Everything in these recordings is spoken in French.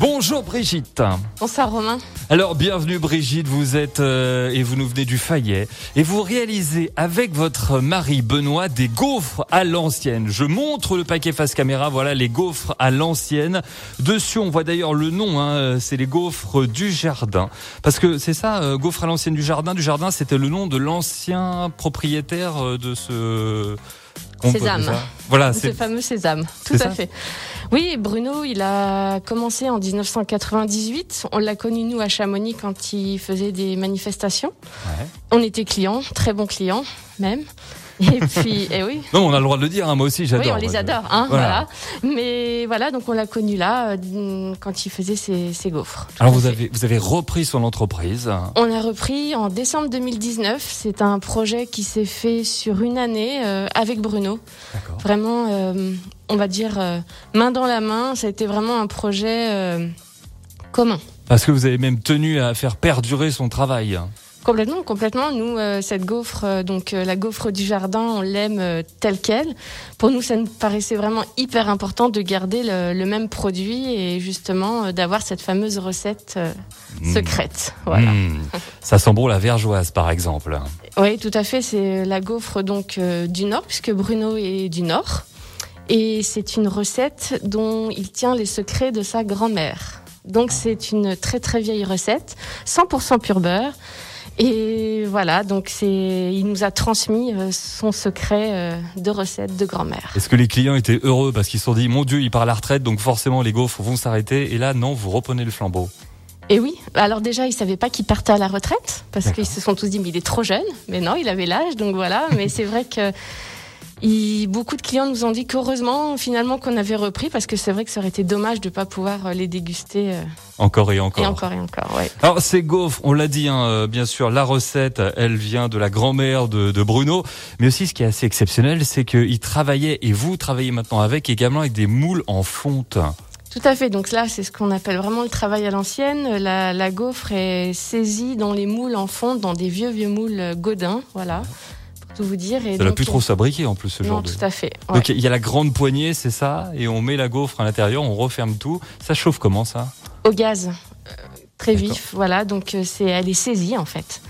Bonjour Brigitte. Bonsoir Romain. Alors bienvenue Brigitte, vous êtes euh, et vous nous venez du Fayet et vous réalisez avec votre mari Benoît des gaufres à l'ancienne. Je montre le paquet face caméra, voilà les gaufres à l'ancienne. Dessus on voit d'ailleurs le nom, hein, c'est les gaufres du jardin. Parce que c'est ça, euh, gaufres à l'ancienne du jardin. Du jardin c'était le nom de l'ancien propriétaire euh, de ce... Sésame. Voilà, c'est ce fameux sésame. Tout à fait. Oui, Bruno, il a commencé en 1998. On l'a connu, nous, à Chamonix, quand il faisait des manifestations. On était clients, très bons clients, même. Et puis, eh oui. Non, on a le droit de le dire. Hein, moi aussi, j'adore. Oui, on les adore. Hein, voilà. Mais voilà, donc on l'a connu là euh, quand il faisait ses, ses gaufres. Alors vous avez vous avez repris son entreprise. On a repris en décembre 2019. C'est un projet qui s'est fait sur une année euh, avec Bruno. Vraiment, euh, on va dire main dans la main. Ça a été vraiment un projet commun. Parce que vous avez même tenu à faire perdurer son travail. Complètement, complètement. Nous, euh, cette gaufre, euh, donc euh, la gaufre du jardin, on l'aime telle quelle. Pour nous, ça nous paraissait vraiment hyper important de garder le, même produit et justement d'avoir cette fameuse recette mmh. secrète. Voilà. Mmh. Ça sent bon la vergeoise, par exemple. Oui, tout à fait. C'est la gaufre donc du Nord, puisque Bruno est du Nord. Et c'est une recette dont il tient les secrets de sa grand-mère. Donc c'est une très très vieille recette, 100% pur beurre. Et voilà, donc c'est, il nous a transmis euh, son secret euh, de recette de grand-mère. Est-ce que les clients étaient heureux parce qu'ils se sont dit, mon Dieu, il part à la retraite, donc forcément les gaufres vont s'arrêter. Et là, non, vous reprenez le flambeau. Et oui, alors déjà, ils savaient pas qu'il partait à la retraite parce qu'ils se sont tous dit, mais il est trop jeune. Mais non, il avait l'âge, donc voilà. Mais c'est vrai que beaucoup de clients nous ont dit qu'heureusement, finalement, qu'on avait repris parce que c'est vrai que ça aurait été dommage de ne pas pouvoir euh, les déguster. Euh, encore et encore. Et encore et encore, ouais. Alors, ces gaufres, on l'a dit, hein, euh, bien sûr, la recette, elle vient de la grand-mère de, Bruno. Mais aussi, ce qui est assez exceptionnel, c'est qu'il travaillait, et vous travaillez maintenant avec, également avec des moules en fonte. Tout à fait. Donc là, c'est ce qu'on appelle vraiment le travail à l'ancienne. La, la, gaufre est saisie dans les moules en fonte, dans des vieux vieux moules Godin, voilà tout vous dire. Et ça n'a plus trop s'abriquer en plus ce genre de. tout à fait. Donc il y a la grande poignée, c'est ça, et on met la gaufre à l'intérieur, on referme tout. Ça chauffe comment ça? Au gaz, euh, très vif, voilà. Donc euh, c'est, elle est saisie en fait.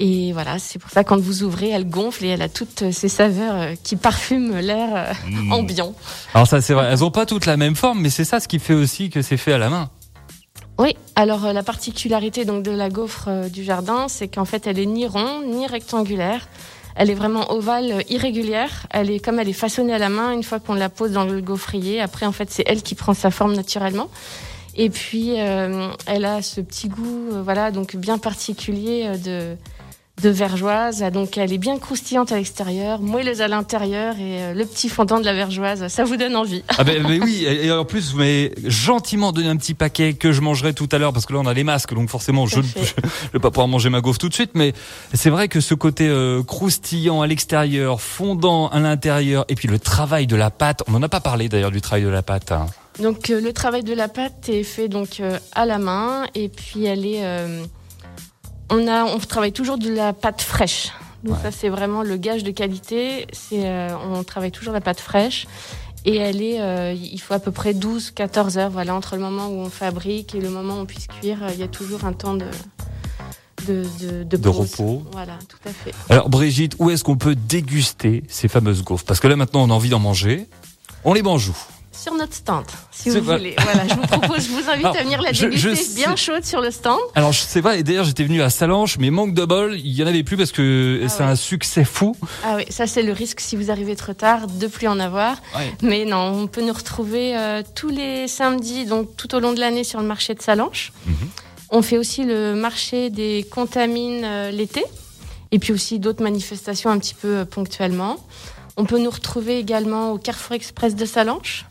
Et voilà, c'est pour ça quand vous ouvrez, elle gonfle et elle a toutes ces saveurs euh, qui parfument l'air mmh. ambiant. Alors ça c'est vrai, elles ont pas toutes la même forme, mais c'est ça ce qui fait aussi que c'est fait à la main. Oui, alors la particularité donc de la gaufre du jardin, c'est qu'en fait elle est ni ronde ni rectangulaire. Elle est vraiment ovale, irrégulière. Elle est comme elle est façonnée à la main une fois qu'on la pose dans le gaufrier. Après, en fait, c'est elle qui prend sa forme naturellement. Et puis, euh, elle a ce petit goût, euh, voilà, donc bien particulier euh, de de vergeoise. Donc elle est bien croustillante à l'extérieur, moelleuse à l'intérieur et euh, le petit fondant de la vergeoise, ça vous donne envie. Ah ben, oui, et en plus vous m'avez gentiment donné un petit paquet que je mangerai tout à l'heure parce que là on a les masques donc forcément je ne vais pas pouvoir manger ma gaufre tout de suite mais c'est vrai que ce côté euh, croustillant à l'extérieur, fondant à l'intérieur et puis le travail de la pâte, on n'en a pas parlé d'ailleurs du travail de la pâte. Hein. Donc euh, le travail de la pâte est fait donc à la main et puis elle est on, a, on travaille toujours de la pâte fraîche. Donc ça, c'est vraiment le gage de qualité. C'est, euh, on travaille toujours la pâte fraîche. Et elle est, euh, il faut à peu près 12-14 heures, voilà, entre le moment où on fabrique et le moment où on puisse cuire. Il y a toujours un temps de, de, de, de repos. Voilà, tout à fait. Alors Brigitte, où est-ce qu'on peut déguster ces fameuses gaufres? Parce que là maintenant on a envie d'en manger. On les mange où? Sur notre stand, si vous voulez. Voilà, je vous propose, je vous invite à venir la déguster bien chaude sur le stand. Alors, je sais pas, et d'ailleurs, j'étais venu à Salanches, mais manque de bol, il y en avait plus parce que ah c'est un succès fou. Ah oui, ça c'est le risque si vous arrivez trop tard de plus en avoir. Mais non, on peut nous retrouver euh, tous les samedis, donc tout au long de l'année sur le marché de Salanches. Mhm. On fait aussi le marché des contamines euh, l'été, et puis aussi d'autres manifestations un petit peu euh, ponctuellement. On peut nous retrouver également au Carrefour Express de Salanches.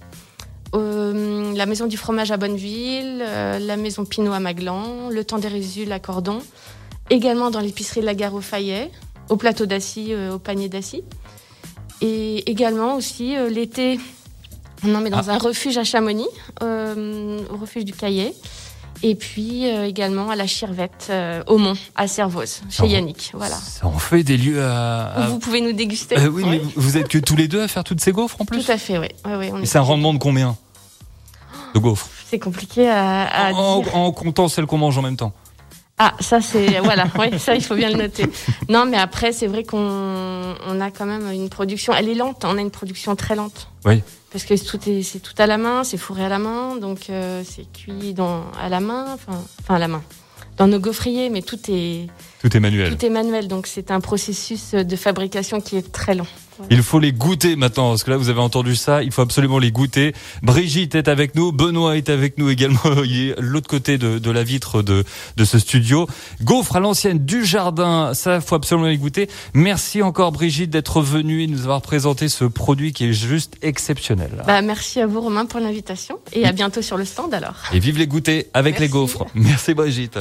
Euh, la maison du fromage à Bonneville, euh, la maison Pinot à Maglan, le temps des Résus à Cordon, également dans l'épicerie de la gare au Fayet, au plateau d'assis, euh, au panier d'assis. Et également aussi l'été, on en met dans ah. un refuge à Chamonix, au refuge du Caillet. Et puis euh, également à la Chirvette, euh, au Mont, à Servoz, chez Yannick. Voilà. Ça en fait des lieux à. Vous pouvez nous déguster. Euh, oui, mais vous êtes que tous les deux à faire toutes ces gaufres en plus Tout à fait, oui. On Et est- c'est un rendement de combien De gaufres? C'est compliqué à, à en, dire. en comptant celles qu'on mange en même temps. Ah, ça c'est voilà, ouais, ça il faut bien le noter. Non, mais après c'est vrai qu'on on a quand même une production, elle est lente, on a une production très lente. Oui. Parce que tout est c'est tout à la main, c'est fourré à la main, donc euh, c'est cuit dans à la main, enfin enfin à la main, dans nos gaufriers, mais tout est Tout est manuel. tout est manuel, donc c'est un processus de fabrication qui est très long. Il faut les goûter maintenant, parce que là vous avez entendu ça, il faut absolument les goûter. Brigitte est avec nous, Benoît est avec nous également, il est l'autre côté de, de la vitre de, de ce studio. Gaufre à l'ancienne du jardin, ça faut absolument les goûter. Merci encore Brigitte d'être venue et de nous avoir présenté ce produit qui est juste exceptionnel. Bah merci à vous Romain pour l'invitation et à bientôt sur le stand alors. Et vive les goûter avec les gaufres. Merci Brigitte.